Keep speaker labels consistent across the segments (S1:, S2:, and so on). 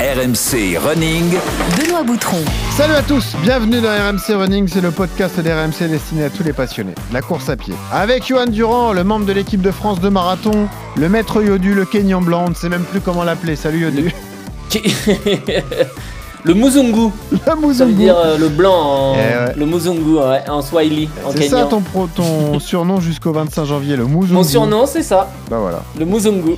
S1: RMC Running.
S2: Benoît Boutron.
S3: Salut à tous, bienvenue dans RMC Running, c'est le podcast d'RMC destiné à tous les passionnés. La course à pied. Avec Johan Durand, le membre de l'équipe de France de marathon, le maître Yodu, le Kenyan blanc, on ne sait même plus comment l'appeler. Salut Yodu.
S4: Le Muzungu,
S3: Le
S4: ça veut dire euh, le blanc en,
S3: Eh ouais.
S4: le Muzungu ouais, en Swahili, en
S3: C'est ça ton, pro- ton surnom jusqu'au 25 janvier, le Mouzongou.
S4: Mon surnom c'est ça,
S3: Bah voilà.
S4: le Muzungu.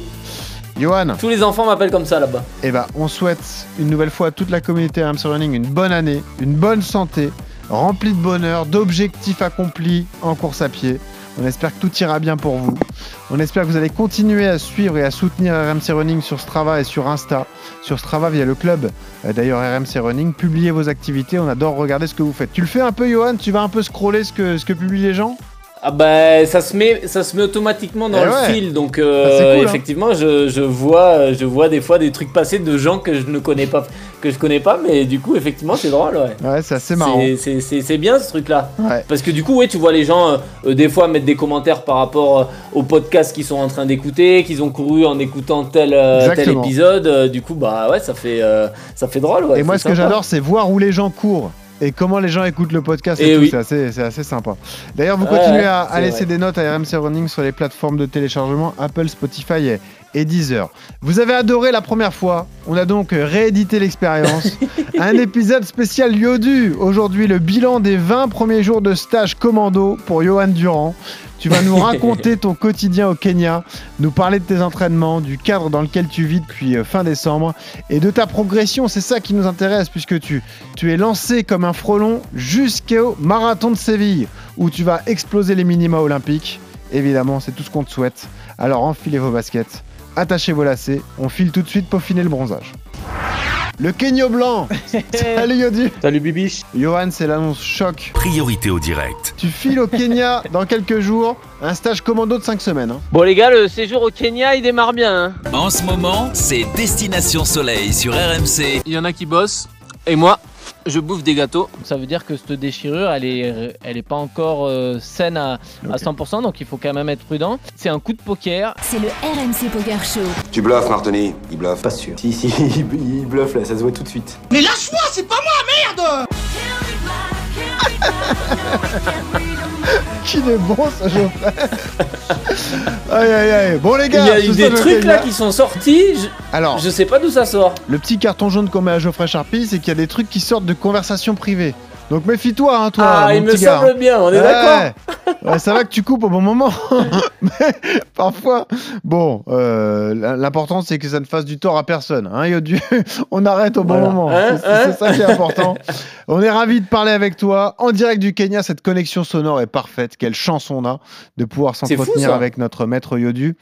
S3: Johan,
S4: Tous les enfants m'appellent comme ça là-bas.
S3: eh ben, on souhaite une nouvelle fois à toute la communauté RMC Running une bonne année, une bonne santé, remplie de bonheur, d'objectifs accomplis en course à pied. On espère que tout ira bien pour vous. On espère que vous allez continuer à suivre et à soutenir RMC Running sur Strava et sur Insta. Sur Strava via le club, euh, d'ailleurs RMC Running. Publiez vos activités, on adore regarder ce que vous faites. Tu le fais un peu, Johan? Tu vas un peu scroller ce que, ce que publient les gens?
S4: Ah bah ça se met, ça se met automatiquement dans
S3: Eh
S4: le
S3: ouais.
S4: fil, donc euh,
S3: Ah, hein.
S4: effectivement je, je vois, je vois des fois des trucs passer de gens que je ne connais pas, que je connais pas, mais du coup effectivement c'est drôle ouais.
S3: Ouais, c'est assez marrant.
S4: C'est- bien ce truc-là.
S3: Ouais.
S4: Parce que du coup, ouais, tu vois les gens euh, euh, des fois mettre des commentaires par rapport au podcast qu'ils sont en train d'écouter, qu'ils ont couru en écoutant tel, euh, tel épisode. du coup, bah ouais, ça fait, ça fait drôle. Ouais,
S3: et moi, ce que j'adore, c'est voir où les gens courent et comment les gens écoutent le podcast.
S4: Eh
S3: Et tout.
S4: oui.
S3: C'est assez, sympa. D'ailleurs, vous continuez
S4: ouais,
S3: à, laisser
S4: vrai.
S3: des notes à RMC Running sur les plateformes de téléchargement Apple, Spotify et, et Deezer. Vous avez adoré la première fois. On a donc réédité l'expérience. Un épisode spécial Yodu. Aujourd'hui, le bilan des 20 premiers jours de stage commando pour Johan Durand. Tu vas nous raconter ton quotidien au Kenya, nous parler de tes entraînements, du cadre dans lequel tu vis depuis euh, fin décembre et de ta progression. C'est ça qui nous intéresse puisque tu, tu es lancé comme un frelon jusqu'au marathon de Séville où tu vas exploser les minima olympiques. Évidemment, c'est tout ce qu'on te souhaite. Alors enfilez vos baskets, attachez vos lacets, on file tout de suite peaufiner le bronzage. Le Kenya blanc Salut Yodu
S5: Salut Bibiche
S3: Johan, c'est l'annonce choc.
S1: Priorité au direct.
S3: Tu files au Kenya dans quelques jours, un stage commando de 5 semaines. hein.
S6: Bon les gars, le séjour au Kenya, il démarre bien. hein.
S1: En ce moment, c'est Destination Soleil sur RMC.
S6: Il y en a qui bossent, et moi, je bouffe des gâteaux. Ça veut dire que cette déchirure, elle est, elle est pas encore euh, saine à, à 100%, donc il faut quand même être prudent. C'est un coup de poker.
S2: C'est le RMC Poker Show.
S7: Tu bluffes, Martini. Il bluffe.
S5: Pas sûr. Si, si, il, il bluffe là, ça se voit tout de suite.
S3: Qu'il est bon ce Geoffrey Aïe aïe aïe Bon les
S4: Il
S3: gars,
S4: y a eu des trucs là qui sont sortis. Je,
S3: Alors,
S4: je sais pas d'où ça sort.
S3: le petit carton jaune qu'on met à Geoffrey Charpie, c'est qu'il y a des trucs qui sortent de conversations privées. Donc méfie-toi, hein, toi,
S4: ah,
S3: mon
S4: il me
S3: gars.
S4: semble bien. On est
S3: Ouais.
S4: d'accord.
S3: Ouais, ça va que tu coupes au bon moment. Mais parfois, bon, euh, l'important c'est que ça ne fasse du tort à personne. Hein, Yodu on arrête au bon
S4: Voilà.
S3: moment.
S4: Hein,
S3: c'est
S4: hein
S3: ça qui est important. on est ravis de parler avec toi en direct du Kenya. Cette connexion sonore est parfaite. Quelle chance on a de pouvoir s'entretenir avec notre maître Yodu.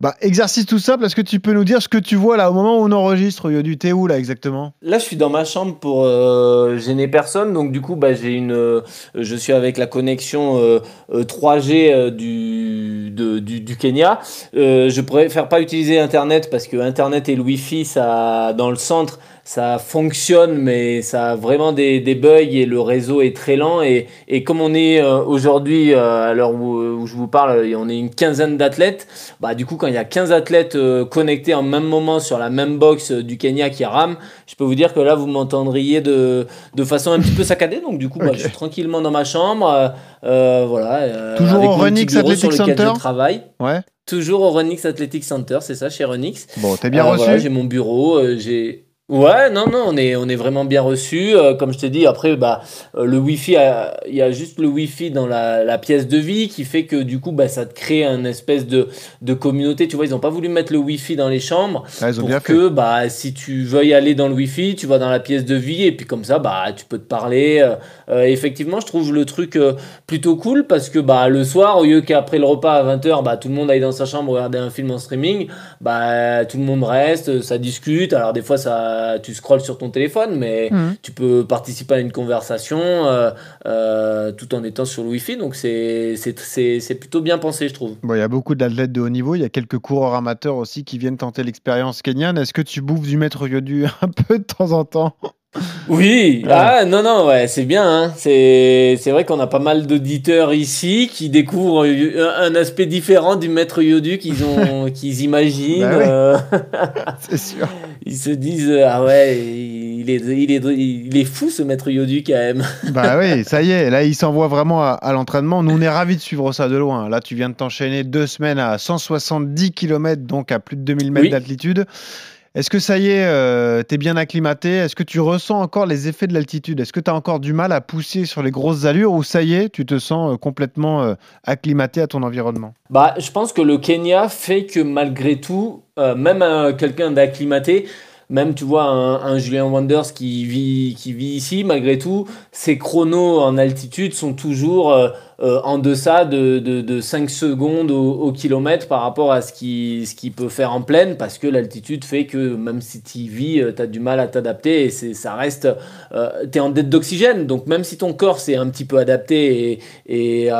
S3: Bah, exercice tout simple. Est-ce que tu peux nous dire ce que tu vois là au moment où on enregistre, Yodu T'es où là exactement?
S4: Là, je suis dans ma chambre pour euh, gêner personne, donc du coup, bah, j'ai une, euh, je suis avec la connexion euh, euh, 3G euh, du, du, du Kenya. Je préfère pas utiliser Internet parce que Internet et le Wi-Fi, ça, dans le centre, ça fonctionne, mais ça a vraiment des, des bugs et le réseau est très lent. Et, et comme on est euh, aujourd'hui, euh, à l'heure où, où je vous parle, on est une quinzaine d'athlètes, bah, du coup, quand il y a 15 athlètes euh, connectés en même moment sur la même box du Kenya qui rame, je peux vous dire que là, vous m'entendriez de, de façon un petit peu saccadée. Donc, du coup, bah, je suis tranquillement dans ma chambre. euh, voilà, euh,
S3: Toujours
S4: avec
S3: au Renix Athletic Center
S4: je travaille.
S3: Ouais.
S4: Toujours au Renix Athletic Center, c'est ça, chez Renix.
S3: Bon, t'es bien
S4: Euh,
S3: reçu
S4: voilà, j'ai mon bureau, j'ai. Ouais, non, non, on est, on est vraiment bien reçu. Euh, comme je t'ai dit, après, bah, euh, le Wi-Fi, il y a juste le Wi-Fi dans la, la pièce de vie qui fait que du coup, bah, ça te crée un espèce de, de communauté. Tu vois, ils n'ont pas voulu mettre le Wi-Fi dans les chambres
S3: Ah, ils ont
S4: pour
S3: fait.
S4: que, bah, si tu veuilles aller dans le Wi-Fi, tu vas dans la pièce de vie et puis comme ça, bah, tu peux te parler. Euh, effectivement, je trouve le truc plutôt cool parce que, bah, le soir, au lieu qu'après le repas à 20h, bah, tout le monde aille dans sa chambre regarder un film en streaming, bah, tout le monde reste, ça discute. Alors, des fois, ça, tu scrolles sur ton téléphone, mais
S3: Mhm.
S4: tu peux participer à une conversation euh, euh, tout en étant sur le Wi-Fi. Donc, c'est c'est- c'est- c'est plutôt bien pensé, je trouve.
S3: Bon, il y a beaucoup d'athlètes de haut niveau. Il y a quelques coureurs amateurs aussi qui viennent tenter l'expérience kenyane. Est-ce que tu bouffes du maître Yodu un peu de temps en temps?
S4: Oui, ah non, non, ouais, c'est bien. Hein. C'est, c'est vrai qu'on a pas mal d'auditeurs ici qui découvrent un, aspect différent du maître Yodu qu'ils ont, qu'ils imaginent.
S3: Bah oui.
S4: euh,
S3: C'est sûr.
S4: Ils se disent, ah ouais, il est, il est, il est fou ce maître Yodu quand même.
S3: Bah oui, ça y est, là il s'envoie vraiment à, à l'entraînement. Nous on est ravis de suivre ça de loin. Là tu viens de t'enchaîner deux semaines à 170 km, donc à plus de 2000 mètres
S4: Oui.
S3: d'altitude. Est-ce que ça y est, euh, t'es bien acclimaté? Est-ce que tu ressens encore les effets de l'altitude? Est-ce que tu as encore du mal à pousser sur les grosses allures ou ça y est, tu te sens euh, complètement euh, acclimaté à ton environnement?
S4: Bah, je pense que le Kenya fait que malgré tout, même quelqu'un d'acclimaté, même tu vois un, Julien vit, qui vit ici, malgré tout, ses chronos en altitude sont toujours euh, euh, en deçà de, de, de 5 secondes au, kilomètre par rapport à ce qu'il ce qu'il peut faire en plaine, parce que l'altitude fait que même si tu vis, tu as du mal à t'adapter et ça reste, tu es en dette d'oxygène, donc même si ton corps s'est un petit peu adapté et, et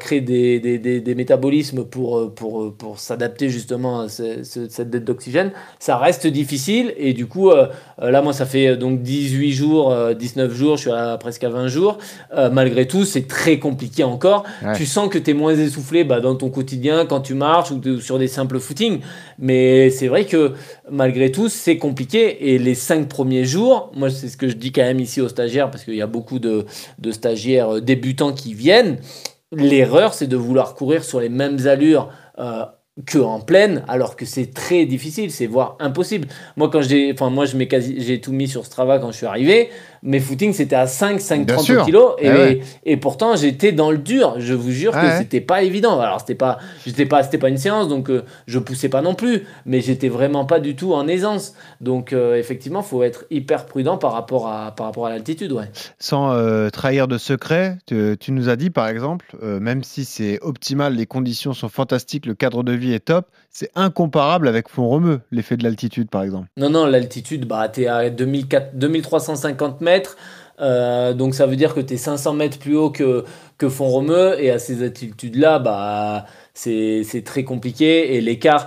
S4: créé des, métabolismes pour, euh, pour, euh, s'adapter justement à ce- ce- cette dette d'oxygène, ça reste difficile. Et du coup, euh, euh, là moi ça fait euh, donc 18 jours, euh, 19 jours, je suis à presque à 20 jours, Euh, malgré tout c'est très compliqué encore,
S3: Ouais.
S4: tu sens que tu es moins essoufflé bah, dans ton quotidien quand tu marches ou de- sur des simples footings, mais c'est vrai que malgré tout c'est compliqué et les 5 premiers jours, moi c'est ce que je dis quand même ici aux stagiaires parce qu'il y a beaucoup de, de stagiaires euh, débutants qui viennent, l'erreur c'est de vouloir courir sur les mêmes allures euh, que en pleine, alors que c'est très difficile, c'est voire impossible. Moi, quand j'ai, enfin, moi, je m'ai quasi, j'ai tout mis sur Strava quand je suis arrivé. Mes footings, c'était à 5, 5,
S3: Bien
S4: 30
S3: sûr.
S4: kilos. Et,
S3: ouais.
S4: et pourtant, j'étais dans le dur. Je vous jure
S3: Ah
S4: que
S3: ouais.
S4: c'était pas évident. Alors, c'était pas, j'étais pas, c'était pas une séance, donc euh, je poussais pas non plus. Mais j'étais vraiment pas du tout en aisance. Donc, euh, effectivement, faut être hyper prudent par rapport à, par rapport à l'altitude, ouais.
S3: Sans euh, trahir de secret, tu, tu nous as dit par exemple, euh, même si c'est optimal, les conditions sont fantastiques, le cadre de vie est top, c'est incomparable avec Font-Romeu, l'effet de l'altitude par exemple.
S4: Non, non, l'altitude, bah, tu es à 2400 2350 mètres. euh, donc ça veut dire que tu es 500 mètres plus haut que, que Font-Romeu. Et à ces altitudes-là, bah, c'est très compliqué. Et l'écart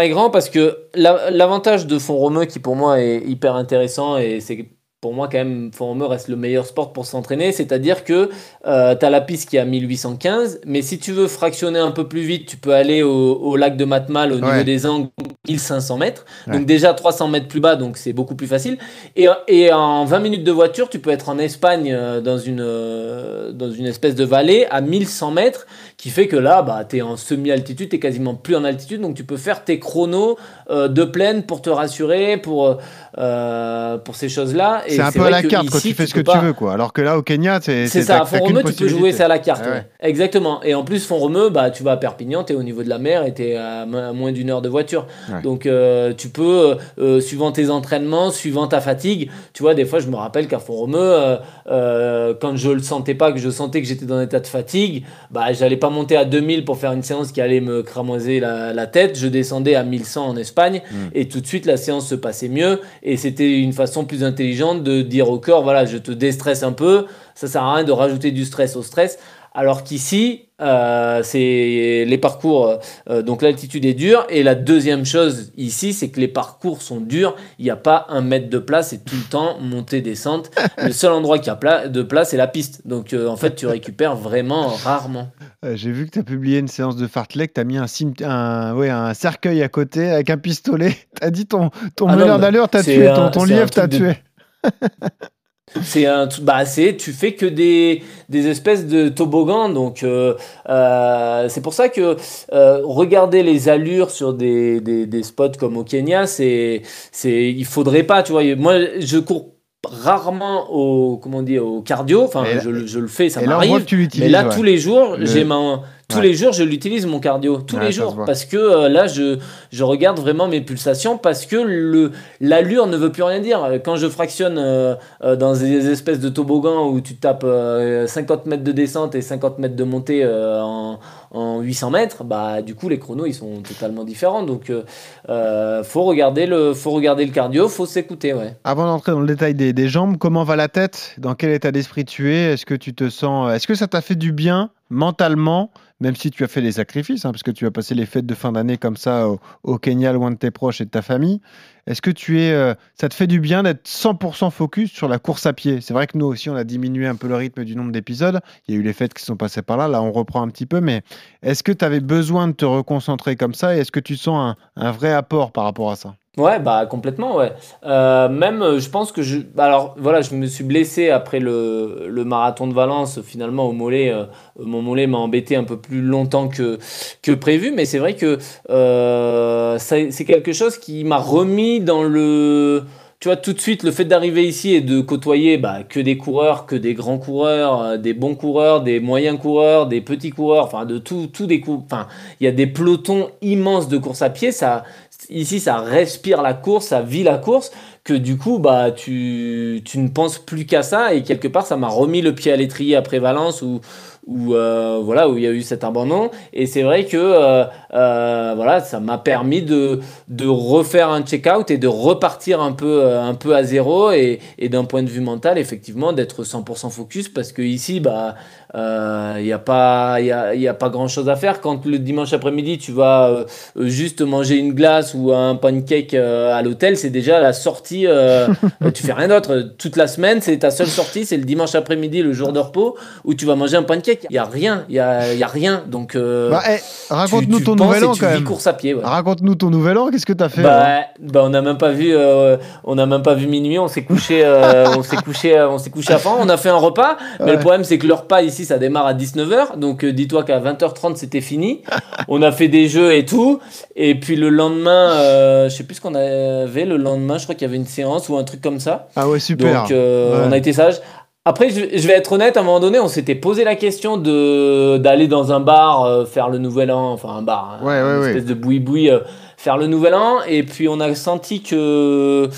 S4: est grand parce que la- l'avantage de Font-Romeu, qui pour moi est hyper intéressant, et c'est pour moi quand même, Font-Romeu reste le meilleur sport pour s'entraîner. C'est-à-dire que tu as la piste qui est à 1815. Mais si tu veux fractionner un peu plus vite, tu peux aller au, au lac de Matmal au
S3: Ouais.
S4: niveau des angles 1500 mètres.
S3: Ouais.
S4: Donc déjà 300 mètres plus bas, donc c'est beaucoup plus facile. Et, et en 20 minutes de voiture, tu peux être en Espagne euh, dans une, euh, dans une espèce de vallée à 1100 mètres, qui fait que là, bah, tu es en semi-altitude, tu es quasiment plus en altitude, donc tu peux faire tes chronos euh, de plaine pour te rassurer, pour, euh, pour ces choses-là.
S3: C'est un peu à la carte,
S4: ici,
S3: tu fais ce que tu veux, quoi. Alors que là, au Kenya, c'est
S4: c'est ça, à Font-Romeu, tu peux jouer ça à la carte.
S3: Ah ouais.
S4: ouais. Exactement. Et en plus, Font-Romeu, bah, tu vas à Perpignan, tu es au niveau de la mer et tu es à, mo- à moins d'une heure de voiture.
S3: Ouais.
S4: Donc, euh, tu peux, euh, suivant tes entraînements, suivant ta fatigue, tu vois, des fois, je me rappelle qu'à Font-Romeu, euh, euh, quand je le sentais pas, que je sentais que j'étais dans un état de fatigue, bah, j'allais pas monter à 2000 pour faire une séance qui allait me cramoiser la, la tête. Je descendais à 1100 en Espagne
S3: Mm.
S4: et tout de suite, la séance se passait mieux. Et c'était une façon plus intelligente de dire au corps, voilà, je te déstresse un peu. Ça sert à rien de rajouter du stress au stress. Alors qu'ici, euh, c'est les parcours, euh, donc l'altitude est dure. Et la deuxième chose ici, c'est que les parcours sont durs. Il n'y a pas un mètre de place, c'est tout le temps montée, descente. Le seul endroit qui a pla- de place, c'est la piste. Donc euh, en fait, tu récupères vraiment rarement.
S3: J'ai vu que tu as publié une séance de fartlek, tu as mis un, un, ouais, un cercueil à côté avec un pistolet. Tu as dit ton, ton
S4: Ah
S3: d'allure t'a
S4: c'est
S3: tué, ton, ton lièvre t'a
S4: truc de-
S3: tué.
S4: C'est un, bah c'est, tu fais que des, des espèces de toboggans, donc euh, euh, c'est pour ça que euh, regarder les allures sur des, des, des spots comme au Kenya, c'est, c'est, il faudrait pas, tu vois. Moi, je cours rarement au, comment dit, au cardio, enfin,
S3: là-
S4: je, le- je le fais, ça m'arrive. Mais là,
S3: ouais.
S4: tous les jours,
S3: Le-
S4: j'ai ma, tous
S3: Ouais.
S4: les jours, je l'utilise mon cardio, tous
S3: Ouais,
S4: les jours, parce que euh, là, je, je regarde vraiment mes pulsations, parce que le l'allure ne veut plus rien dire. Quand je fractionne euh, euh, dans des espèces de toboggans où tu tapes euh, 50 mètres de descente et 50 mètres de montée en, en 800 mètres, bah du coup les chronos ils sont totalement différents. Donc euh, euh, faut regarder le, faut regarder le cardio, faut s'écouter, ouais.
S3: Avant d'entrer dans le détail des, des jambes, comment va la tête? Dans quel état d'esprit tu es? Est-ce que tu te sens Est-ce que ça t'a fait du bien mentalement, même si tu as fait des sacrifices, hein, parce que tu as passé les fêtes de fin d'année comme ça au, Kenya, loin de tes proches et de ta famille. Est-ce que euh, ça te fait du bien d'être 100% focus sur la course à pied? C'est vrai que nous aussi, on a diminué un peu le rythme du nombre d'épisodes. Il y a eu les fêtes qui sont passées par là. Là, on reprend un petit peu. Mais est-ce que tu avais besoin de te reconcentrer comme ça? Et est-ce que tu sens un vrai apport par rapport à ça?
S4: Ouais, bah complètement, ouais. Euh, même, euh, je pense que je. Alors voilà, je me suis blessé après le, le marathon de Valence. Finalement, au mollet, euh, mon mollet m'a embêté un peu plus longtemps que, que prévu. Mais c'est vrai que euh, c'est quelque chose qui m'a remis dans le. Tu vois, tout de suite, le fait d'arriver ici et de côtoyer bah, que des coureurs, que des grands coureurs, des bons coureurs, des moyens coureurs, des petits coureurs, enfin, de tout, tout des coups. Enfin, il y a des pelotons immenses de course à pied. Ça, ici, ça respire la course, ça vit la course, que du coup, bah, tu, tu ne penses plus qu'à ça. Et quelque part, ça m'a remis le pied à l'étrier après Valence où, où, euh, voilà, où il y a eu cet abandon. Et c'est vrai que euh, euh, voilà, ça m'a permis de, de refaire un check-out et de repartir un peu, un peu à zéro. Et, et d'un point de vue mental, effectivement, d'être 100% focus parce que ici, bah, il n'y a pas, y a, y a pas grand chose à faire. Quand le dimanche après-midi, tu vas juste manger une glace ou un pancake à l'hôtel, c'est déjà la sortie. euh, tu fais rien d'autre. Toute la semaine, c'est ta seule sortie, c'est le dimanche après-midi, le jour de repos, où tu vas manger un pancake. Il n'y a rien, il y a, y a rien. Donc, euh,
S3: Bah, eh, Raconte-nous ton nouvel an quand même.
S4: course à pied. ouais.
S3: Raconte-nous ton nouvel an. Qu'est-ce que tu as fait
S4: Bah, bah, on n'a même pas vu, euh, on n'a même pas vu minuit. On s'est couché, euh, on s'est couché, euh, on s'est couché avant. On a fait un repas, mais
S3: Ouais.
S4: le problème c'est que le repas ici ça démarre à 19h. Donc euh, dis-toi qu'à 20h30 c'était fini. On a fait des jeux et tout. Et puis le lendemain, euh, je sais plus ce qu'on avait. Le lendemain, je crois qu'il y avait une séance ou un truc comme ça.
S3: Ah ouais, super.
S4: Donc euh,
S3: Ouais.
S4: on a été sage. Après, je, je vais être honnête, à un moment donné, on s'était posé la question de d'aller dans un bar euh, faire le nouvel an, enfin un bar, hein,
S3: Ouais, ouais,
S4: une
S3: ouais.
S4: espèce de boui-boui, euh, faire le nouvel an. Et puis on a senti que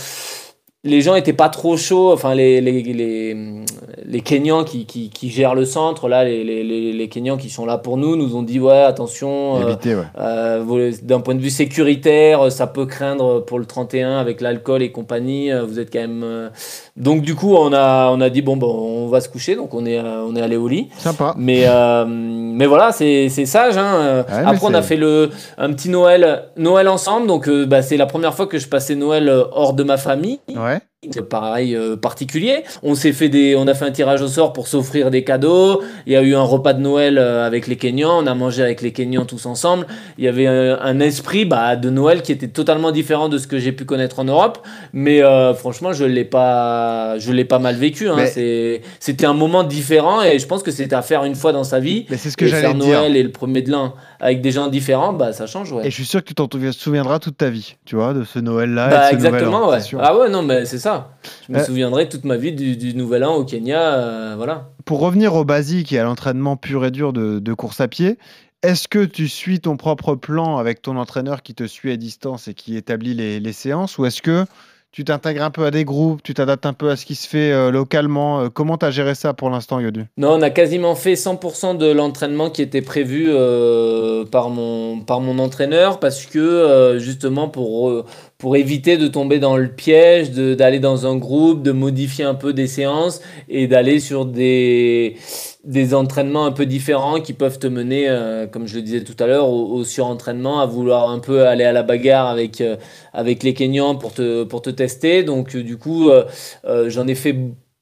S4: les gens étaient pas trop chauds, enfin les, les, les, les Kenyans qui, qui, qui gèrent le centre, là, les, les, les, Kenyans qui sont là pour nous, nous ont dit ouais, attention, euh,
S3: ouais.
S4: euh, D'un point de vue sécuritaire, ça peut craindre pour le 31 avec l'alcool et compagnie. euh, Vous êtes quand même. Donc du coup, on a on a dit bon bon, on va se coucher. Donc on est euh, on est allé au lit.
S3: Sympa.
S4: Mais euh, mais voilà, c'est c'est sage. Hein.
S3: Ouais,
S4: Après, on a fait le un petit Noël Noël ensemble. Donc euh, bah, c'est la première fois que je passais Noël euh, hors de ma famille.
S3: Ouais.
S4: C'est pareil euh, particulier. On s'est fait des, on a fait un tirage au sort pour s'offrir des cadeaux. Il y a eu un repas de Noël euh, avec les Kenyans. On a mangé avec les Kenyans tous ensemble. Il y avait un, un esprit bah, de Noël qui était totalement différent de ce que j'ai pu connaître en Europe. Mais euh, franchement, je l'ai pas, je l'ai pas mal vécu. Hein.
S3: Mais-
S4: C'est, c'était un moment différent et je pense que c'était à faire une fois dans sa vie.
S3: Mais c'est ce que j'allais dire.
S4: Noël et le premier de l'an avec des gens différents, bah ça change. Ouais.
S3: Et je suis sûr que tu t'en souviendras toute ta vie, tu vois, de ce Noël-là. et
S4: Bah,
S3: de ce
S4: exactement,
S3: Nouvel An,
S4: ouais. Ah ouais, non, mais c'est ça. Je me
S3: Euh,
S4: souviendrai toute ma vie du, du Nouvel An au Kenya. euh, voilà.
S3: Pour revenir au basique et à l'entraînement pur et dur de, de course à pied, est-ce que tu suis ton propre plan avec ton entraîneur qui te suit à distance et qui établit les, les séances ou est-ce que tu t'intègres un peu à des groupes, tu t'adaptes un peu à ce qui se fait euh, localement euh, Comment tu as géré ça pour l'instant, Yodu?
S4: Non, on a quasiment fait 100% de l'entraînement qui était prévu euh, par, mon, entraîneur parce que justement pour, pour éviter de tomber dans le piège, d'aller dans un groupe, de modifier un peu des séances et d'aller sur des, des entraînements un peu différents qui peuvent te mener, euh, comme je le disais tout à l'heure, au, surentraînement, à vouloir un peu aller à la bagarre avec, euh, avec les Kenyans pour te, pour te tester. Donc euh, du coup, j'en ai fait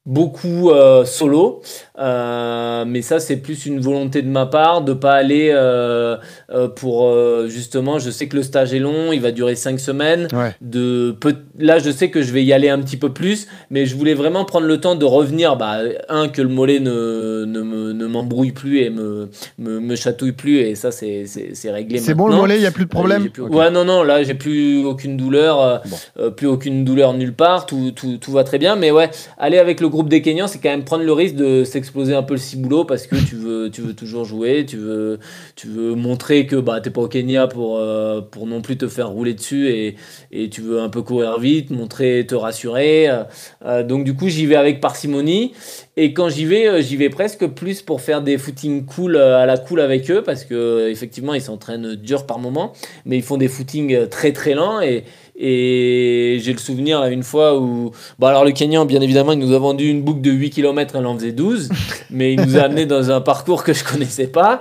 S4: beaucoup solo, Euh, mais ça c'est plus une volonté de ma part de pas aller euh, euh, pour justement, je sais que le stage est long, il va durer 5 semaines.
S3: Ouais.
S4: De là, je sais que je vais y aller un petit peu plus, mais je voulais vraiment prendre le temps de revenir. Bah, un que le mollet ne, ne, me- ne m'embrouille plus et me, me, me chatouille plus, et ça c'est c'est réglé.
S3: C'est bon le mollet, il n'y a plus de problème
S4: plus-. Ouais, non, non, là, j'ai plus aucune douleur,
S3: Bon.
S4: plus aucune douleur nulle part, tout, tout, tout va très bien. Mais ouais, aller avec le groupe des Kenyans, c'est quand même prendre le risque de s'exploser un peu le ciboulot parce que tu veux, tu veux toujours jouer, tu veux, tu veux montrer que bah, t'es pas au Kenya pour, euh, pour non plus te faire rouler dessus et, et tu veux un peu courir vite, montrer, te rassurer. euh, euh, donc, du coup, j'y vais avec parcimonie. Et quand j'y vais, euh, j'y vais presque plus pour faire des footings cool à la cool avec eux parce que effectivement ils s'entraînent dur par moment, mais ils font des footings très très lents et et j'ai le souvenir là, une fois où bon alors le Kenyan bien évidemment il nous a vendu une boucle de 8 km elle en faisait 12 mais il nous a amené dans un parcours que je connaissais pas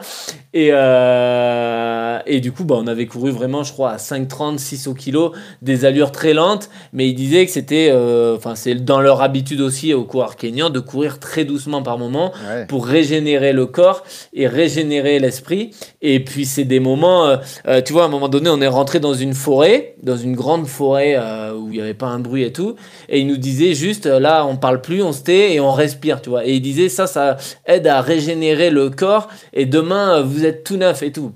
S4: Et, euh, et du coup, bah, on avait couru vraiment, je crois, à 5,30, 6 au kilo, des allures très lentes. Mais ils disaient que c'était, euh, enfin, c'est dans leur habitude aussi au coureurs kenyans de courir très doucement par moment
S3: Ouais.
S4: pour régénérer le corps et régénérer l'esprit. Et puis, c'est des moments, euh, tu vois, à un moment donné, on est rentré dans une forêt, dans une grande forêt où il n'y avait pas un bruit et tout. Et ils nous disaient juste, là, on parle plus, on se tait et on respire, tu vois. Et ils disaient, ça, ça aide à régénérer le corps. Et demain, euh, vous êtes tout neuf et tout.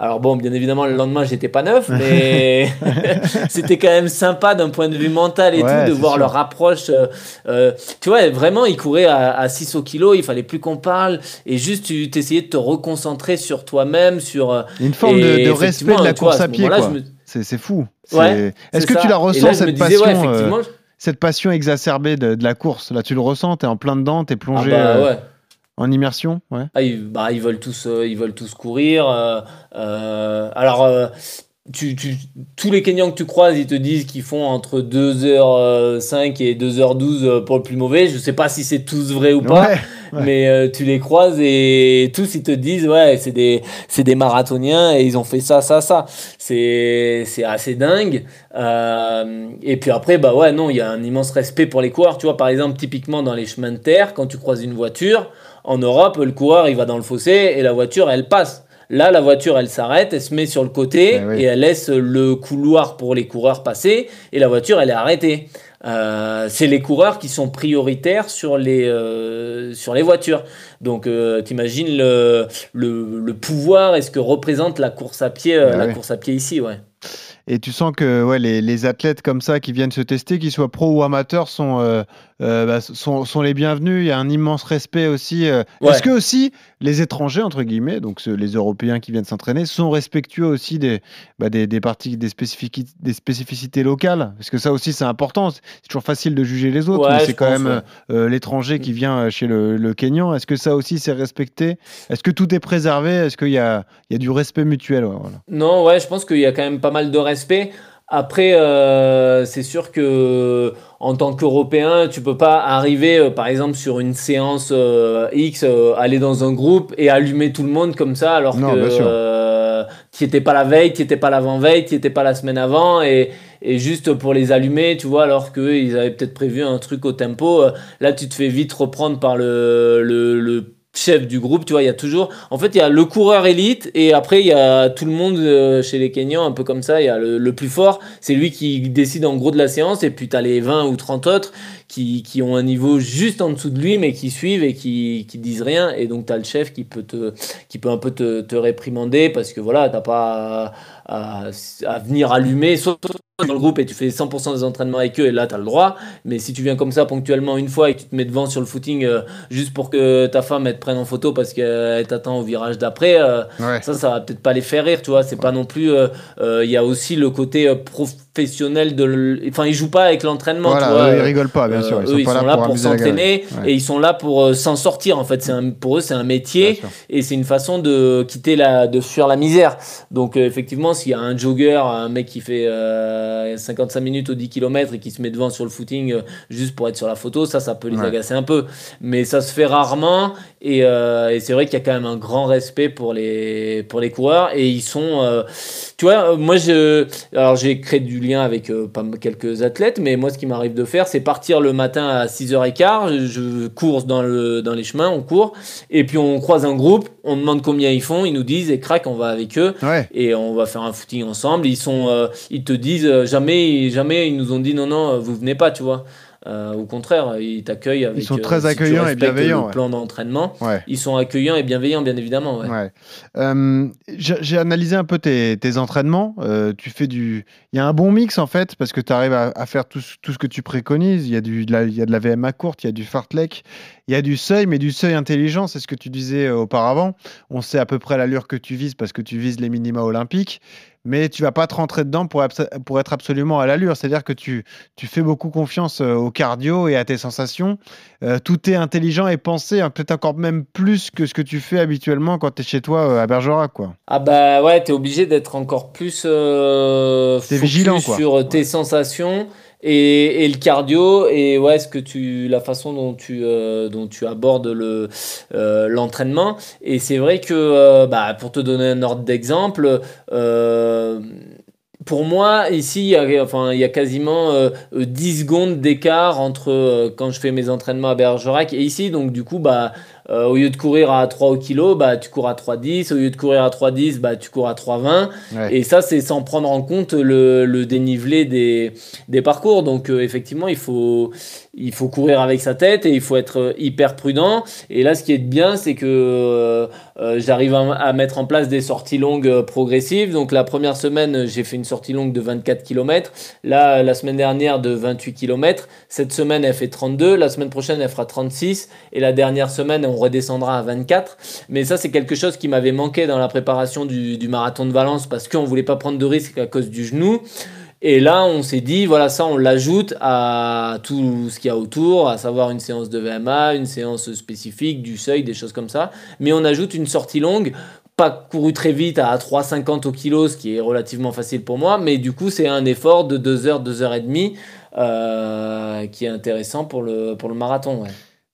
S4: Alors bon, bien évidemment, le lendemain, j'étais pas neuf, mais c'était quand même sympa d'un point de vue mental et
S3: Ouais,
S4: tout, de voir
S3: sûr.
S4: leur approche. euh, euh, tu vois, vraiment, ils couraient à, à 6 au kilo, il fallait plus qu'on parle, et juste tu t'essayais de te reconcentrer sur toi-même, sur... euh,
S3: une forme
S4: et
S3: de, de respect de la
S4: vois,
S3: course
S4: à
S3: pied. quoi.
S4: me-
S3: C'est fou.
S4: Ouais,
S3: Est-ce que tu la ressens,
S4: là,
S3: cette
S4: disais,
S3: passion
S4: ouais,
S3: euh, cette passion exacerbée de, de la course? Là, tu le ressens, t'es en plein dedans, t'es
S4: ah
S3: plongé
S4: bah, ouais.
S3: En immersion ouais.
S4: Ah, ils, bah, ils veulent tous, euh, ils veulent tous courir. euh, euh, alors, tu, tu- tous les Kenyans que tu croises, ils te disent qu'ils font entre 2h05 et 2h12 euh, pour le plus mauvais. Je sais pas si c'est tous vrai ou pas,
S3: Ouais, ouais.
S4: mais euh, tu les croises et tous ils te disent ouais, c'est des, c'est des marathoniens et ils ont fait ça, ça, ça. C'est, c'est assez dingue. Euh, et puis après, bah ouais, non, il y a un immense respect pour les coureurs. Tu vois, par exemple, typiquement dans les chemins de terre, quand tu croises une voiture, en Europe, le coureur il va dans le fossé et la voiture elle passe. Là, la voiture elle s'arrête, elle se met sur le côté
S3: Eh oui.
S4: et elle laisse le couloir pour les coureurs passer et la voiture elle est arrêtée. Euh, c'est les coureurs qui sont prioritaires sur les, euh, sur les voitures. Donc, euh, t'imagines le, le, le pouvoir et ce que représente la course à pied, euh,
S3: Bah
S4: la
S3: oui.
S4: course à pied ici, ouais.
S3: Et tu sens que ouais, les, les athlètes comme ça qui viennent se tester, qu'ils soient pro ou amateurs, sont, euh, euh, bah, sont, sont les bienvenus. Il y a un immense respect aussi. euh.
S4: Ouais.
S3: Est-ce que aussi les étrangers, entre guillemets, donc les Européens qui viennent s'entraîner, sont respectueux aussi des, bah, des, des parties, des, spécifici- des spécificités locales Parce que ça aussi, c'est important. C'est toujours facile de juger les autres,
S4: Ouais,
S3: mais c'est quand même
S4: ouais.
S3: euh, euh, l'étranger qui vient euh, chez le, le Kenyan. Est-ce que ça aussi, c'est respecté? Est-ce que tout est préservé? Est-ce qu'il y a, il y a du respect mutuel? Ouais, voilà.
S4: Non, ouais, je pense qu'il y a quand même pas mal de respect. Après, euh, c'est sûr que en tant qu'Européen, tu peux pas arriver, euh, par exemple, sur une séance euh, X, euh, aller dans un groupe et allumer tout le monde comme ça, alors
S3: Non,
S4: que
S3: sûr.
S4: euh, tu étais pas la veille, tu étais pas l'avant-veille, tu étais pas la semaine avant, et, et juste pour les allumer, tu vois, alors qu'ils avaient peut-être prévu un truc au tempo, euh, là, tu te fais vite reprendre par le, le, le chef du groupe, tu vois, il y a toujours... En fait, il y a le coureur élite et après, il y a tout le monde euh, chez les Kenyans, un peu comme ça. Il y a le, plus fort, c'est lui qui décide en gros de la séance et puis tu as les 20 ou 30 autres qui, qui ont un niveau juste en dessous de lui mais qui suivent et qui, qui disent rien. Et donc, tu as le chef qui peut, te, qui peut un peu te, réprimander parce que voilà, t'as pas à, à- à venir allumer, dans le groupe et tu fais 100% des entraînements avec eux et là tu as le droit. Mais si tu viens comme ça ponctuellement une fois et que tu te mets devant sur le footing euh, juste pour que ta femme elle te prenne en photo parce qu'elle t'attend au virage d'après, euh,
S3: Ouais.
S4: ça, ça va peut-être pas les faire rire, tu vois. C'est pas non plus. euh, euh, Il y a aussi le côté euh, professionnel de. Enfin, ils jouent pas avec l'entraînement,
S3: Voilà,
S4: tu vois.
S3: eux, ils
S4: euh,
S3: rigolent pas, bien
S4: euh,
S3: sûr. Ils
S4: eux,
S3: sont pas là pour,
S4: s'entraîner.
S3: Ouais.
S4: et ils sont là pour euh, s'en sortir. En fait, c'est pour eux, c'est un métier et c'est une façon de quitter la, de fuir la misère. Donc, euh, effectivement, s'il y a un jogger, un mec qui fait euh, 55 minutes au 10 km et qui se met devant sur le footing euh, juste pour être sur la photo, ça, ça peut les
S3: Ouais.
S4: agacer un peu. Mais ça se fait rarement et, euh, et c'est vrai qu'il y a quand même un grand respect pour les, pour les coureurs et ils sont. euh, tu vois, euh, moi, je, alors j'ai créé du lien avec euh, pas quelques athlètes, mais moi, ce qui m'arrive de faire, c'est partir le matin à 6h15, je cours dans, le, dans les chemins, on court, et puis on croise un groupe, on demande combien ils font, ils nous disent, et crac, on va avec eux,
S3: Ouais.
S4: et on va faire un footing ensemble. Ils, sont, euh, ils te disent, euh, jamais, jamais, ils nous ont dit, non, non, euh, vous venez pas, tu vois. Euh, au contraire, ils t'accueillent avec.
S3: sont
S4: euh,
S3: très
S4: si
S3: accueillants et bienveillants,
S4: Le
S3: ouais.
S4: plan d'entraînement,
S3: Ouais.
S4: ils sont accueillants et bienveillants, bien évidemment. Ouais.
S3: Euh, J'ai analysé un peu tes, tes entraînements. Tu fais du. Il y a un bon mix en fait parce que tu arrives à, à faire tout, ce- tout ce que tu préconises. Il y a du, de la, il y a de la VMA courte, il y a du fartlek, il y a du seuil, mais du seuil intelligent. C'est ce que tu disais auparavant. On sait à peu près l'allure que tu vises parce que tu vises les minima olympiques, mais tu vas pas te rentrer dedans pour, être absolument à l'allure. C'est-à-dire que tu, tu fais beaucoup confiance euh, au cardio et à tes sensations. Euh, tout est intelligent et pensé, hein, peut-être encore même plus que ce que tu fais habituellement quand tu es chez toi euh, à Bergerac. Quoi.
S4: Ah bah ouais, t'es obligé d'être encore plus euh,
S3: vigilant, quoi.
S4: sur tes sensations et, et, le cardio et ouais ce que tu la façon dont tu euh, dont tu abordes le euh, l'entraînement et c'est vrai que euh, bah, pour te donner un ordre d'exemple pour moi, ici, il y a, enfin, il y a quasiment 10 secondes d'écart entre quand je fais mes entraînements à Bergerac et ici. Donc, du coup, bah, euh, au lieu de courir à 3 au kilo, bah, tu cours à 3,10. Au lieu de courir à 3,10, bah, tu cours à 3,20. Et ça, c'est sans prendre en compte le, le dénivelé des, des, parcours. Donc, euh, effectivement, il faut, il faut courir avec sa tête et il faut être euh, hyper prudent. Et là, ce qui est bien, c'est que j'arrive à, à, mettre en place des sorties longues progressives. Donc, la première semaine, j'ai fait une sortie longue de 24 km. Là, la semaine dernière, de 28 km. Cette semaine, elle fait 32. La semaine prochaine, elle fera 36. Et la dernière semaine, on redescendra à 24. Mais ça, c'est quelque chose qui m'avait manqué dans la préparation du, marathon de Valence parce qu'on voulait pas prendre de risques à cause du genou. Et là, on s'est dit, voilà, ça, on l'ajoute à tout ce qu'il y a autour, à savoir une séance de VMA, une séance spécifique, du seuil, des choses comme ça. Mais on ajoute une sortie longue, pas couru très vite à 3,50 au kilo, ce qui est relativement facile pour moi. Mais du coup, c'est un effort de 2 heures, 2 heures et demie euh, qui est intéressant pour le, marathon.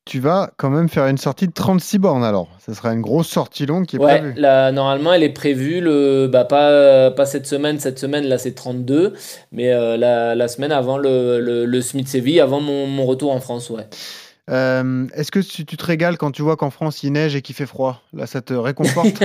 S3: Tu vas quand même faire une sortie de 36 bornes alors. Ce sera une grosse sortie longue qui est
S4: ouais,
S3: prévue.
S4: normalement, elle est prévue, le, bah, pas, pas cette semaine. Cette semaine, là, c'est 32. Mais euh, la, la, semaine avant le, le, le Smith Séville, avant mon, mon, retour en France, ouais.
S3: Euh, est-ce que tu, te régales quand tu vois qu'en France il neige et qu'il fait froid Là, ça te réconforte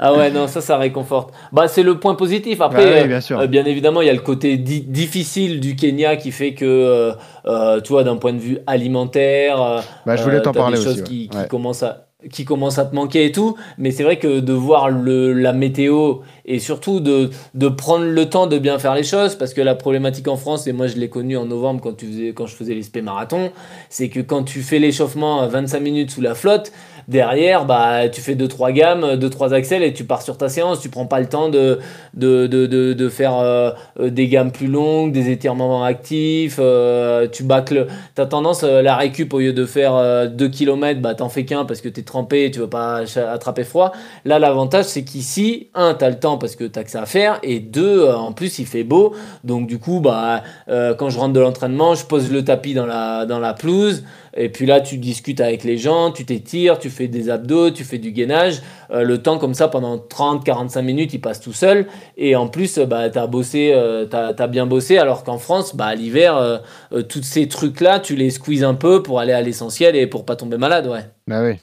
S4: Ah ouais, non, ça, ça réconforte. Bah, c'est le point positif. Après,
S3: bien, sûr.
S4: Euh, bien, évidemment, il y a le côté difficile du Kenya qui fait que, euh, tu vois, d'un point de vue alimentaire,
S3: bah, je voulais t'en parler
S4: des
S3: choses
S4: qui, qui commencent à qui commence à te manquer et tout, mais c'est vrai que de voir le, la météo et surtout de, de prendre le temps de bien faire les choses, parce que la problématique en France, et moi je l'ai connu en novembre quand, tu faisais, quand je faisais les marathon, c'est que quand tu fais l'échauffement à 25 minutes sous la flotte, derrière, bah, tu fais 2-3 gammes, 2-3 axels et tu pars sur ta séance. Tu prends pas le temps de, de, de, faire euh, des gammes plus longues, des étirements actifs. Euh, tu bâcles. Tu as tendance, euh, la récup, au lieu de faire 2 km, bah, t'en fais qu'un parce que tu es trempé et tu veux pas attraper froid. Là, l'avantage, c'est qu'ici, un, tu as le temps parce que tu que ça à faire et deux, en plus, il fait beau. Donc, du coup, bah, quand je rentre de l'entraînement, je pose le tapis dans la, dans la pelouse. Et puis là, tu discutes avec les gens, tu t'étires, tu fais des abdos, tu fais du gainage. Euh, le temps comme ça, pendant 30-45 minutes, il passe tout seul. Et en plus, bah, tu as bossé, euh, bien bossé. Alors qu'en France, bah, l'hiver, euh, tous ces trucs-là, tu les squeezes un peu pour aller à l'essentiel et pour pas tomber malade. Ouais.
S3: Bah oui.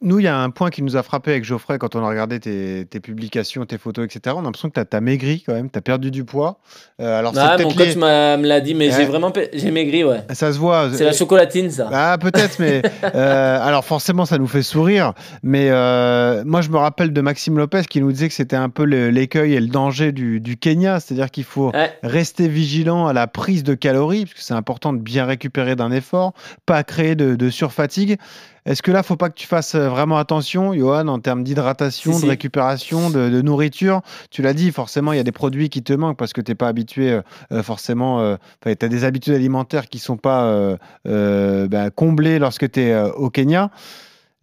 S3: nous, il y a un point qui nous a frappé avec Geoffrey quand on a regardé tes, tes publications, tes photos, etc. On a l'impression que tu as, maigri quand même, tu as perdu du poids.
S4: alors ah, mon coach me l'a dit, mais j'ai vraiment j'ai maigri, ouais.
S3: Ça se voit.
S4: C'est la chocolatine, ça.
S3: Ah, peut-être, mais alors forcément, ça nous fait sourire. Mais euh, moi, je me rappelle de Maxime Lopez qui nous disait que c'était un peu l'écueil et le danger du, Kenya, c'est-à-dire qu'il faut rester vigilant à la prise de calories, parce que c'est important de bien récupérer d'un effort, pas créer de, de surfatigue. Est-ce que là, faut pas que tu fasses euh, vraiment attention, Johan, en termes d'hydratation, de récupération, de, nourriture? Tu l'as dit, forcément, il y a des produits qui te manquent parce que tu n'es pas habitué, euh, forcément, tu as des habitudes alimentaires qui ne sont pas ben, comblées lorsque tu es au Kenya.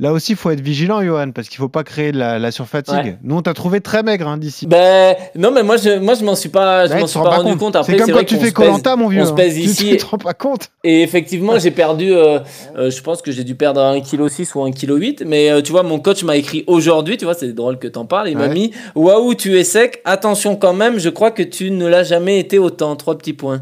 S3: Là aussi, il faut être vigilant, Johan, parce qu'il ne faut pas créer de la, la surfatigue. Nous, on t'a trouvé très maigre hein, d'ici.
S4: Ben, non, mais moi, je, moi, je m'en suis pas, je m'en suis pas, rendu compte.
S3: Après, c'est comme quand tu fais Colanta, mon vieux.
S4: On se pèse
S3: hein.
S4: ici.
S3: Tu te rends pas compte.
S4: Et effectivement, j'ai perdu, euh, euh, je pense que j'ai dû perdre 1,6 kg ou 1,8 kg. Mais euh, tu vois, mon coach m'a écrit aujourd'hui, tu vois, c'est drôle que tu en parles. Il m'a mis Waouh, tu es sec. Attention quand même, je crois que tu ne l'as jamais été autant. Trois petits points.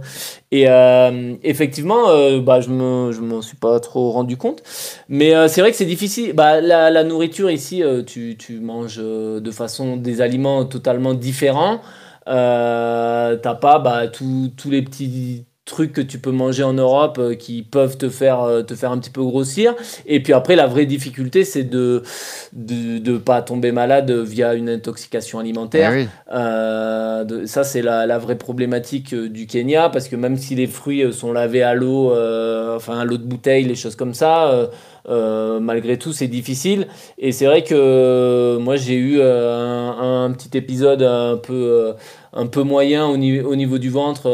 S4: Et euh, effectivement, euh, bah, je ne je m'en suis pas trop rendu compte. Mais euh, c'est vrai que c'est difficile. Bah, la, nourriture ici, tu, tu, manges de façon des aliments totalement différents. T'as pas bah, tous les petits trucs que tu peux manger en Europe euh, qui peuvent te faire, euh, te faire un petit peu grossir. Et puis après, la vraie difficulté, c'est de ne de, pas tomber malade via une intoxication alimentaire. Ah euh, ça, c'est la, la, vraie problématique du Kenya, parce que même si les fruits sont lavés à l'eau, enfin à l'eau de bouteille, les choses comme ça, malgré tout, c'est difficile. Et c'est vrai que moi, j'ai eu un, un, petit épisode un peu un peu moyen au, niveau, au niveau du ventre.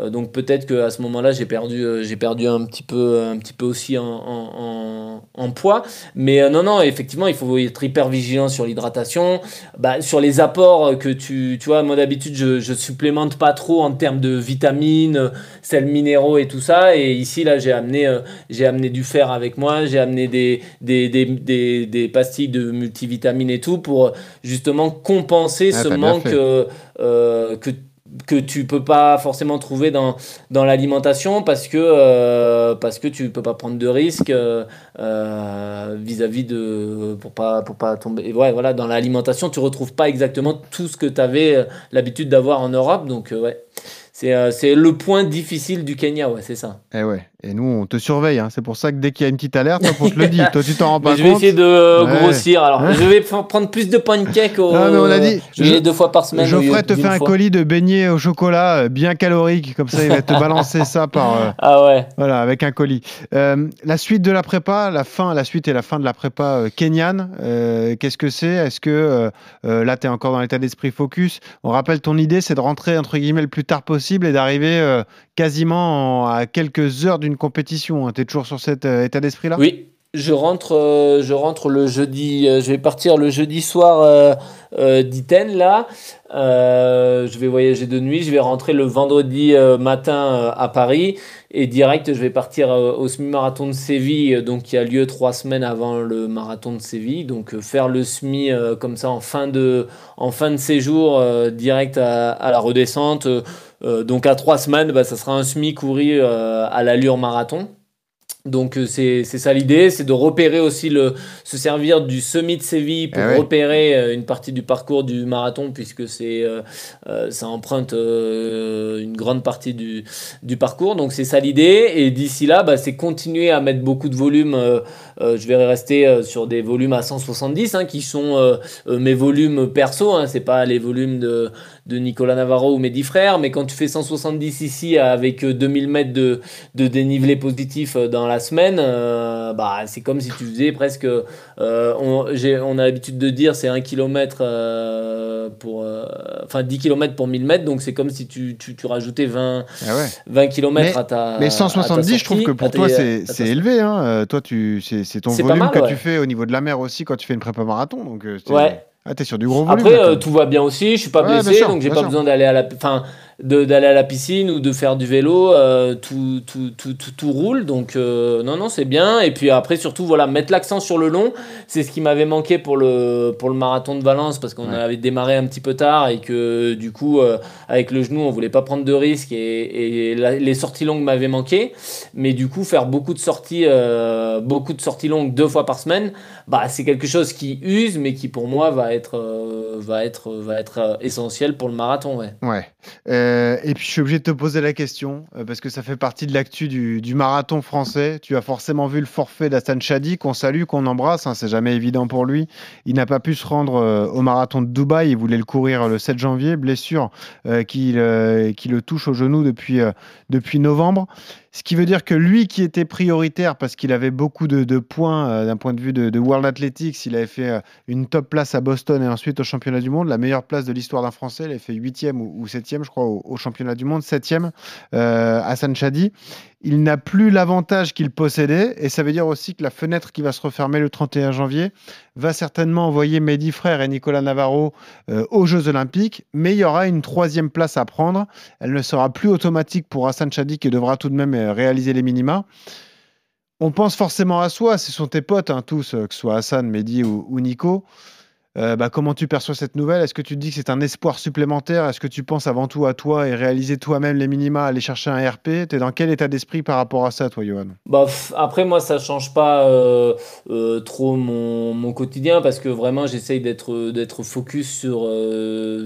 S4: Euh, donc peut-être qu'à ce moment-là, j'ai perdu, euh, j'ai perdu un petit peu, un petit peu aussi en, en, en poids. Mais euh, non, non, effectivement, il faut être hyper vigilant sur l'hydratation, bah, sur les apports que tu, tu vois, moi d'habitude, je, je supplémente pas trop en termes de vitamines, sels minéraux et tout ça. Et ici, là, j'ai amené, euh, j'ai amené du fer avec moi, j'ai amené des, des, des, des, des pastilles de multivitamines et tout pour justement compenser
S3: Ah,
S4: ce manque euh, euh, que que tu peux pas forcément trouver dans, l'alimentation parce que euh, parce que tu peux pas prendre de risques euh, euh, vis-à-vis de pour pas pour pas tomber et ouais voilà dans l'alimentation tu retrouves pas exactement tout ce que tu avais l'habitude d'avoir en Europe donc ouais c'est euh, c'est le point difficile du Kenya ouais c'est ça
S3: Eh ouais. Et nous, on te surveille. hein. C'est pour ça que dès qu'il y a une petite alerte, on te le dit. Toi, tu t'en rends pas
S4: Mais je vais
S3: compte.
S4: essayer de euh,
S3: Ouais.
S4: grossir alors je vais prendre plus de pancakes au
S3: Non, mais on a dit-
S4: je vais
S3: je-
S4: deux fois par semaine
S3: Geoffrey te fait un
S4: fois.
S3: colis de beignets au chocolat euh, bien calorique, comme ça il va te balancer ça par euh,
S4: ah ouais
S3: voilà avec un colis. La suite de la prépa, la fin, la suite et la fin de la prépa kenyane, qu'est-ce que c'est? Est-ce que là tu es encore dans l'état d'esprit focus? On rappelle ton idée, c'est de rentrer entre guillemets le plus tard possible et d'arriver euh, quasiment en- à quelques heures d'une compétition. Tu es toujours sur cet euh, état d'esprit là
S4: Oui, je rentre, euh, je rentre le jeudi. euh, je vais partir le jeudi soir euh, euh, là. Je vais voyager de nuit. Je vais rentrer le vendredi matin à Paris et direct je vais partir au semi-marathon de Séville, donc qui a lieu trois semaines avant le marathon de Séville. Donc faire le semi comme ça en fin de, en fin de séjour direct à, la redescente. donc à trois semaines, bah, ça sera un semi couru à l'allure marathon. Donc euh, c'est c'est ça l'idée, c'est de repérer aussi le se servir du semi de Séville pour
S3: ouais.
S4: repérer euh, une partie du parcours du marathon puisque c'est euh, ça emprunte euh, une grande partie du, du parcours. Donc c'est ça l'idée et d'ici là bah, c'est continuer à mettre beaucoup de volume. euh, je vais rester euh, sur des volumes à 170 hein, qui sont euh, euh, mes volumes perso. Hein, c'est pas les volumes de de Nicolas Navarro ou Mehdi Frères, mais quand tu fais 170 ici avec euh, 2000 mètres de, de dénivelé positif euh, dans la semaine, euh, bah, c'est comme si tu faisais presque. euh, on, a l'habitude de dire c'est 1 km pour. euh, Enfin, 10 km pour 1000 mètres, donc c'est comme si tu, tu, tu rajoutais 20,
S3: Ah ouais.
S4: 20 km
S3: Mais-
S4: à ta.
S3: Mais
S4: à ta
S3: 170, je trouve
S4: sortie,
S3: que pour
S4: tes-
S3: toi, c'est
S4: sortie.
S3: élevé. Hein. Euh, Toi, tu, c'est c'est ton volume
S4: mal,
S3: que
S4: ouais.
S3: tu fais au niveau de la mer aussi quand tu fais une prépa marathon. Donc, euh, t'es-
S4: Ouais.
S3: ah, t'es sur du gros volume.
S4: Après, euh, tout va bien aussi. Je suis pas
S3: Ouais,
S4: blessé,
S3: sûr,
S4: donc j'ai pas
S3: sûr.
S4: besoin d'aller à la, enfin, d'aller à la piscine ou de faire du vélo. euh, tout, tout, tout, tout, roule. Donc euh, non, non, c'est bien. Et puis après, surtout, voilà, mettre l'accent sur le long. C'est ce qui m'avait manqué pour le pour le marathon de Valence parce qu'on
S3: Ouais.
S4: avait démarré un petit peu tard et que du coup, euh, avec le genou, on voulait pas prendre de risques et, et la- les sorties longues m'avaient manqué. Mais du coup, faire beaucoup de sorties, beaucoup de sorties longues deux fois par semaine, bah c'est quelque chose qui use, mais qui pour moi va être va être va être euh, essentiel pour le marathon, ouais.
S3: Ouais. Euh, et puis je suis obligé de te poser la question euh, parce que ça fait partie de l'actu du, du marathon français. Tu as forcément vu le forfait d'Hassan Chadi qu'on salue, qu'on embrasse. hein, c'est jamais évident pour lui. Il n'a pas pu se rendre euh, au marathon de Dubaï. Il voulait le courir le 7 janvier. Blessure euh, qui, qui le touche au genou depuis, euh, depuis novembre. Ce qui veut dire que lui qui était prioritaire parce qu'il avait beaucoup de, points euh, d'un point de vue de, World Athletics, il avait fait euh, une top place à Boston et ensuite au championnat du monde, la meilleure place de l'histoire d'un Français. Il a fait 8e ou, 7e, je crois, au, championnat du monde, 7e, euh, Hassan Chadi. Il n'a plus l'avantage qu'il possédait et ça veut dire aussi que la fenêtre qui va se refermer le 31 janvier va certainement envoyer Mehdi Frère et Nicolas Navarro euh, aux Jeux Olympiques, mais il y aura une troisième place à prendre. Elle ne sera plus automatique pour Hassan Chadi qui devra tout de même euh, réaliser les minima. On pense forcément à soi, ce sont tes potes hein, tous, euh, que ce soit Hassan, Mehdi ou, ou Nico. Euh, bah, comment tu perçois cette nouvelle? Est-ce que tu te dis que c'est un espoir supplémentaire? Est-ce que tu penses avant tout à toi et réaliser toi-même les minima, aller chercher un RP Tu es dans quel état d'esprit par rapport à ça, toi, Johan?
S4: Bah, après, moi, ça change pas euh, euh, trop mon, quotidien parce que vraiment, j'essaye d'être focus sur,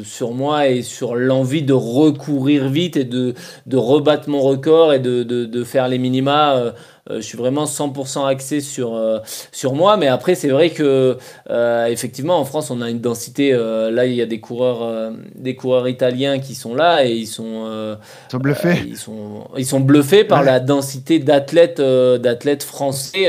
S4: sur moi et sur l'envie de recourir vite et de, de rebattre mon record et de, de, de faire les minima. Euh, je suis vraiment 100% axé sur, euh, sur moi. Mais après, c'est vrai que, euh, effectivement, en France, on a une densité. là, il y a des coureurs, des coureurs italiens qui sont là et ils sont.
S3: Ils sont bluffés
S4: ils, sont, ils sont bluffés par
S3: Ouais.
S4: la densité d'athlètes d'athlètes français.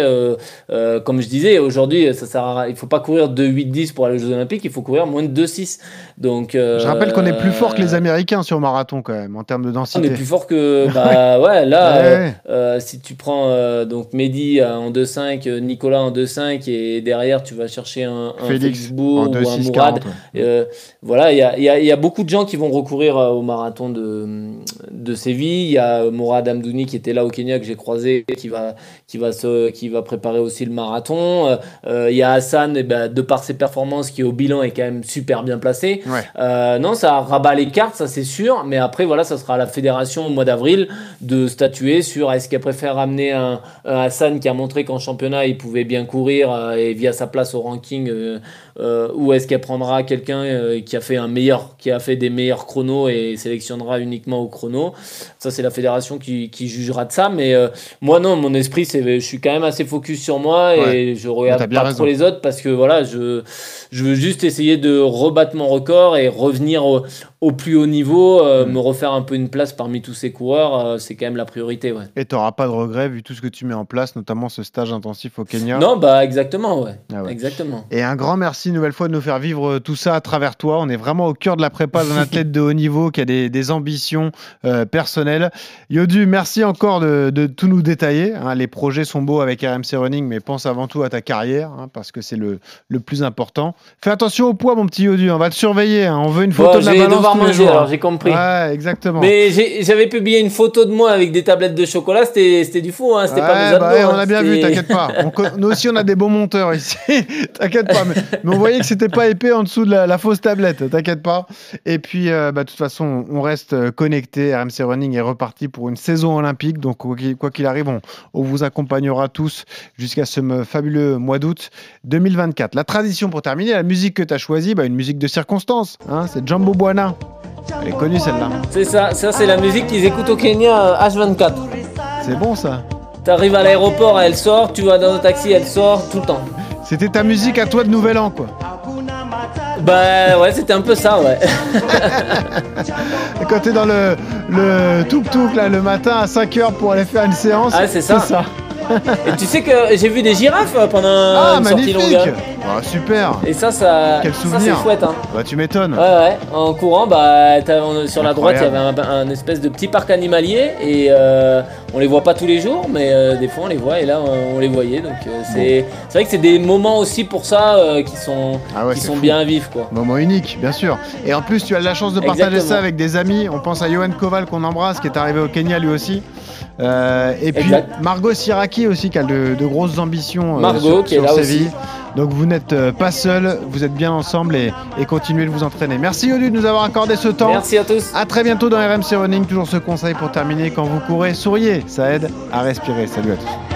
S4: comme je disais, aujourd'hui, ça sert à- il faut pas courir de 8-10 pour aller aux Jeux Olympiques, il faut courir moins de 2-6. Donc,
S3: Je rappelle qu'on est plus fort que les Américains sur marathon, quand même, en termes de
S4: On
S3: densité.
S4: est plus fort que. Bah ouais, là,
S3: Ouais, ouais.
S4: euh, si tu prends. Euh, donc Mehdi euh, en 2-5, euh, Nicolas en 2-5, et derrière tu vas chercher un, un
S3: Félix
S4: Bourg ou
S3: 2
S4: un
S3: 6
S4: Mourad.
S3: 40. ouais.
S4: Euh, voilà, il y a, il y a- il y a beaucoup de gens qui vont recourir au marathon de, de Séville. Il y a Mourad Amdouni qui était là au Kenya que j'ai croisé, qui va, qui, va se, qui va préparer aussi le marathon. Euh, il y a Hassan, eh ben, de par ses performances, qui au bilan est quand même super bien placé.
S3: Ouais.
S4: Non, ça rabat les cartes, ça c'est sûr. Mais après, voilà, ça sera à la fédération au mois d'avril de statuer sur est-ce qu'elle préfère amener un, un Hassan qui a montré qu'en championnat il pouvait bien courir euh, et via sa place au ranking, euh, euh, ou est-ce qu'elle prendra quelqu'un euh, qui a fait un meilleur, qui a fait des meilleurs chronos et sélectionnera uniquement au chrono. Ça, c'est la fédération qui, qui jugera de ça. Mais euh, moi, non, mon esprit, c'est, je suis quand même assez focus sur moi
S3: Ouais.
S4: et je regarde pas
S3: raison.
S4: trop les autres parce que voilà, je, je veux juste essayer de rebattre mon record et revenir au, au plus haut niveau, euh,
S3: Mm.
S4: me refaire un peu une place parmi tous ces coureurs. euh, c'est quand même la priorité, ouais.
S3: Et t'auras pas de regrets vu tout ce que tu mets en place, notamment ce stage intensif au Kenya?
S4: Non, bah exactement, ouais.
S3: Ah ouais.
S4: Exactement.
S3: Et un grand merci une nouvelle fois de nous faire vivre euh, tout ça à travers toi. On est vraiment au cœur de la prépa d'un athlète de haut niveau qui a des, des ambitions euh, personnelles. Yodu, merci encore de, de tout nous détailler. hein. Les projets sont beaux avec RMC Running, mais pense avant tout à ta carrière hein, parce que c'est le, le plus important. Fais attention au poids, mon petit Yodu. On va te surveiller. hein. On veut une photo
S4: Bon,
S3: de la balance
S4: manger, alors j'ai compris.
S3: Ouais, exactement.
S4: Mais j'avais publié une photo de moi avec des tablettes de chocolat, c'était c'était du fou, hein, c'était pas
S3: Ouais,
S4: mes
S3: bah
S4: abdos,
S3: ouais, on
S4: hein,
S3: a bien vu, t'inquiète pas. On nous aussi, on a des bons monteurs ici. t'inquiète pas. Mais, mais on voyait que c'était pas épais en dessous de la, la fausse tablette. T'inquiète pas. Et puis, euh, bah, de toute façon, on reste connecté. RMC Running est reparti pour une saison olympique. Donc, quoi qu'il arrive, on, on vous accompagnera tous jusqu'à ce fabuleux mois d'août 2024. La tradition pour terminer, la musique que tu as choisie, bah, une musique de circonstance. hein, c'est Jumbo Buana. Elle est connue celle-là.
S4: C'est ça, ça c'est la musique qu'ils écoutent au Kenya euh, H24.
S3: C'est bon ça.
S4: T'arrives à l'aéroport, elle sort, tu vas dans un taxi, elle sort, tout le temps.
S3: C'était ta musique à toi de Nouvel An, quoi.
S4: Bah ouais, c'était un peu ça, ouais.
S3: Quand t'es dans le, le tuk-tuk là, le matin à 5h pour aller faire une séance.
S4: Ah, c'est ça. Et tu sais que j'ai vu des girafes euh, pendant
S3: Ah,
S4: une sortie
S3: magnifique
S4: longue.
S3: Ah, Super
S4: Et ça, ça,
S3: Quel
S4: ça
S3: souvenir.
S4: c'est chouette. Hein.
S3: Bah, tu m'étonnes.
S4: Ouais, ouais. En courant, bah, t'as- on- sur la droite, il y avait un, un espèce de petit parc animalier et euh, on les voit pas tous les jours, mais euh, des fois on les voit et là on, on les voyait. Donc euh, c'est c'est vrai que c'est des moments aussi pour ça euh, qui sont,
S3: Ah ouais,
S4: qui
S3: c'est
S4: sont
S3: fou.
S4: bien vivre, quoi.
S3: Moment unique, bien sûr. Et en plus, tu as de la chance de partager
S4: Exactement.
S3: ça avec des amis. On pense à Johan Koval qu'on embrasse, qui est arrivé au Kenya lui aussi et puis. Margot Siraki aussi qui a de, grosses ambitions sur,
S4: qui
S3: sur Donc vous n'êtes pas seul, vous êtes bien ensemble et, continuez de vous entraîner. Merci Yodu de nous avoir accordé ce temps.
S4: Merci à tous.
S3: À très bientôt dans RMC Running. Toujours ce conseil pour terminer quand vous courez, souriez, ça aide à respirer. Salut à tous.